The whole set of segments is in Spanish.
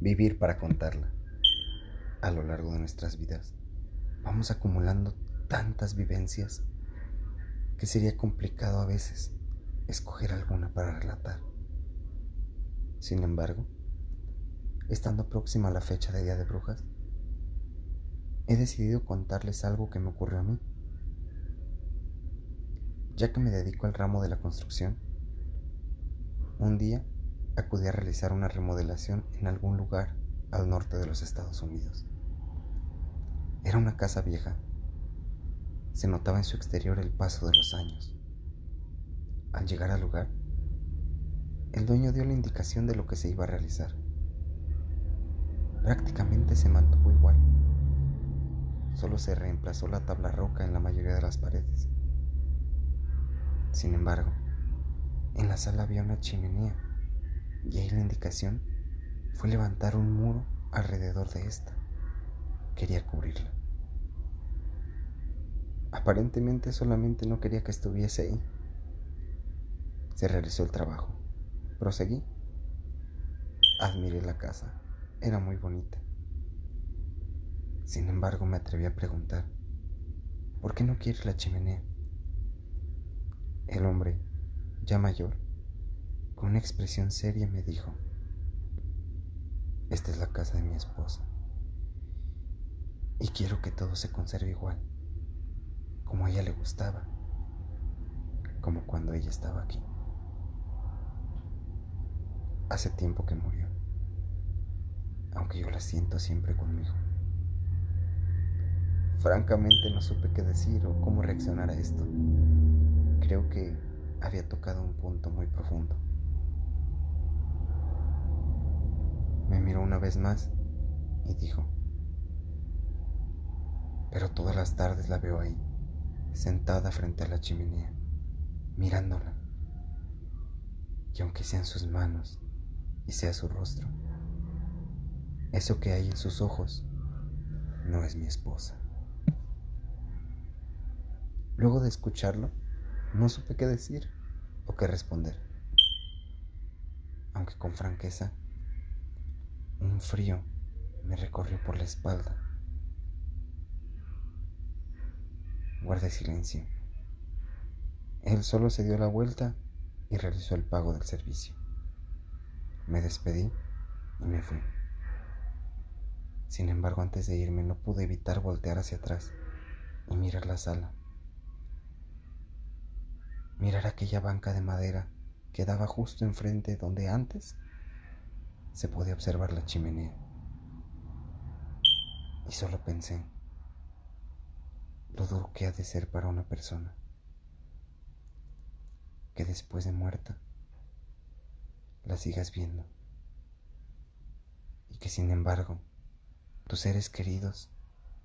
vivir para contarla. A lo largo de nuestras vidas vamos acumulando tantas vivencias que sería complicado a veces escoger alguna para relatar. Sin embargo, estando próxima a la fecha de Día de Brujas, he decidido contarles algo que me ocurrió a mí. Ya que me dedico al ramo de la construcción, un día acudí a realizar una remodelación en algún lugar al norte de los Estados Unidos. Era una casa vieja. Se notaba en su exterior el paso de los años. Al llegar al lugar, el dueño dio la indicación de lo que se iba a realizar. Prácticamente se mantuvo igual. Solo se reemplazó la tabla roca en la mayoría de las paredes. Sin embargo, en la sala había una chimenea y ahí la indicación fue levantar un muro alrededor de esta. Quería cubrirla. Aparentemente solamente no quería que estuviese ahí. Se realizó el trabajo. Proseguí. Admiré la casa. Era muy bonita. Sin embargo, me atreví a preguntar, ¿por qué no quiere la chimenea? El hombre, ya mayor, con una expresión seria me dijo, esta es la casa de mi esposa y quiero que todo se conserve igual, como a ella le gustaba, como cuando ella estaba aquí. Hace tiempo que murió, aunque yo la siento siempre conmigo. Francamente no supe qué decir o cómo reaccionar a esto. Creo que había tocado un punto muy profundo. Me miró una vez más y dijo, pero todas las tardes la veo ahí, sentada frente a la chimenea, mirándola. Y aunque sean sus manos y sea su rostro, eso que hay en sus ojos no es mi esposa. Luego de escucharlo, no supe qué decir o qué responder. Aunque con franqueza un frío me recorrió por la espalda. Guardé silencio. Él solo se dio la vuelta y realizó el pago del servicio. Me despedí y me fui. Sin embargo, antes de irme no pude evitar voltear hacia atrás y mirar la sala. Mirar aquella banca de madera que daba justo enfrente donde antes se podía observar la chimenea. Y solo pensé, lo duro que ha de ser para una persona, que después de muerta la sigas viendo, y que sin embargo tus seres queridos,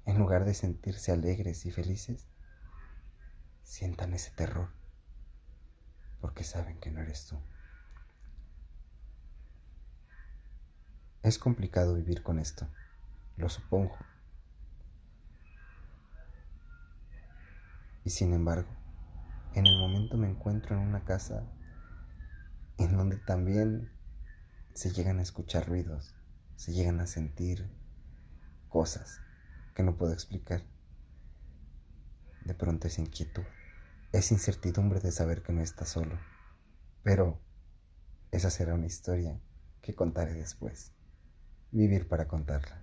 en lugar de sentirse alegres y felices, sientan ese terror, porque saben que no eres tú. Es complicado vivir con esto, lo supongo. Y sin embargo, en el momento me encuentro en una casa en donde también se llegan a escuchar ruidos, se llegan a sentir cosas que no puedo explicar. De pronto es inquietud, es incertidumbre de saber que no está solo. Pero esa será una historia que contaré después vivir para contarla.